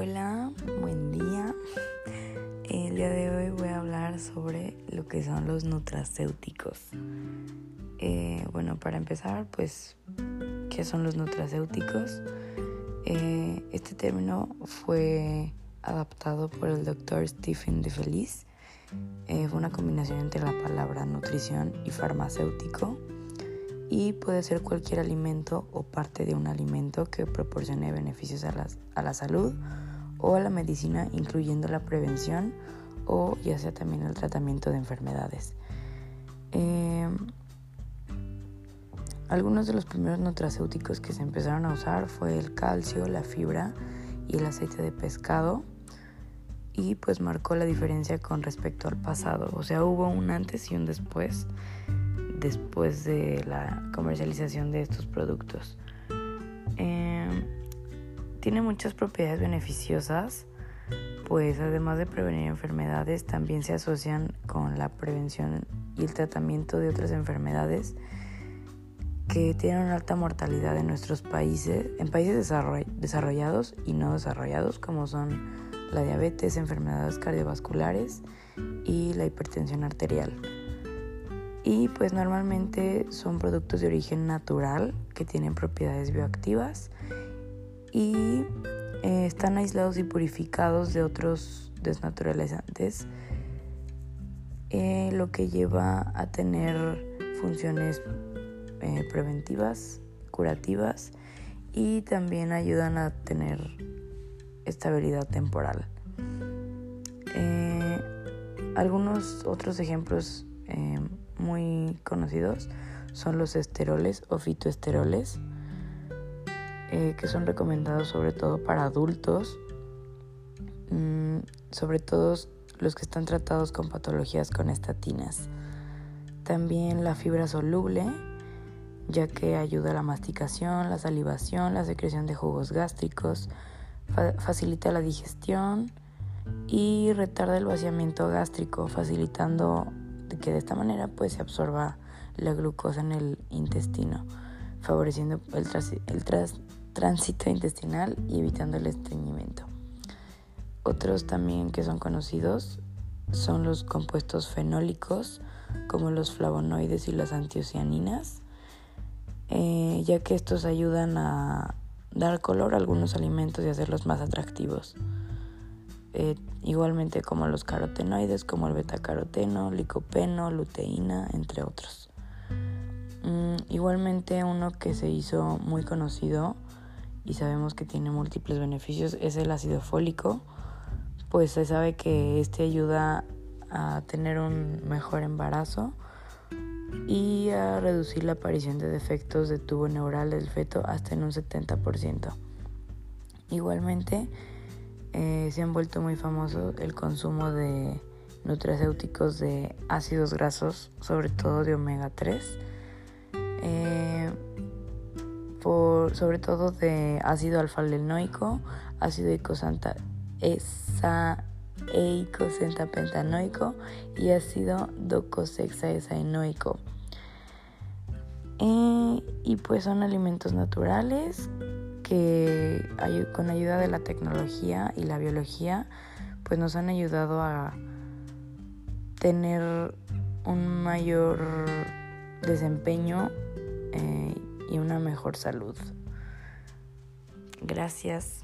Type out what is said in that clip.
Hola, buen día. El día de hoy voy a hablar sobre lo que son los nutracéuticos. Eh, bueno, para empezar, pues, ¿qué son los nutracéuticos? Eh, este término fue adaptado por el doctor Stephen de Feliz. Eh, fue una combinación entre la palabra nutrición y farmacéutico y puede ser cualquier alimento o parte de un alimento que proporcione beneficios a la, a la salud o a la medicina, incluyendo la prevención o ya sea también el tratamiento de enfermedades. Eh, algunos de los primeros nutracéuticos que se empezaron a usar fue el calcio, la fibra y el aceite de pescado y pues marcó la diferencia con respecto al pasado. O sea, hubo un antes y un después después de la comercialización de estos productos. Tiene muchas propiedades beneficiosas, pues además de prevenir enfermedades, también se asocian con la prevención y el tratamiento de otras enfermedades que tienen una alta mortalidad en nuestros países, en países desarrollados y no desarrollados, como son la diabetes, enfermedades cardiovasculares y la hipertensión arterial. Y pues normalmente son productos de origen natural que tienen propiedades bioactivas y eh, están aislados y purificados de otros desnaturalizantes, eh, lo que lleva a tener funciones eh, preventivas, curativas y también ayudan a tener estabilidad temporal. Algunos otros ejemplos muy conocidos son los esteroles o fitoesteroles, que son recomendados sobre todo para adultos, mm, sobre todo los que están tratados con patologías con estatinas. También la fibra soluble, ya que ayuda a la masticación, la salivación, la secreción de jugos gástricos, facilita la digestión y retarda el vaciamiento gástrico, facilitando que de esta manera pues se absorba la glucosa en el intestino, favoreciendo el, el tránsito intestinal y evitando el estreñimiento. Otros también que son conocidos son los compuestos fenólicos, como los flavonoides y las antocianinas, eh, ya que estos ayudan a dar color a algunos alimentos y hacerlos más atractivos. Eh, igualmente como los carotenoides, como el betacaroteno, licopeno, luteína, entre otros. Mm, igualmente uno que se hizo muy conocido y sabemos que tiene múltiples beneficios es el ácido fólico, pues se sabe que este ayuda a tener un mejor embarazo, y a reducir la aparición de defectos de tubo neural del feto hasta en un 70%. Igualmente, eh, se han vuelto muy famosos el consumo de nutracéuticos de ácidos grasos, sobre todo de omega 3, sobre todo de ácido alfa-lenoico, ácido eicosentapentanoico y ácido docosahexaenoico. Eh, y pues son alimentos naturales que con ayuda de la tecnología y la biología pues nos han ayudado a tener un mayor desempeño eh, y una mejor salud. Gracias.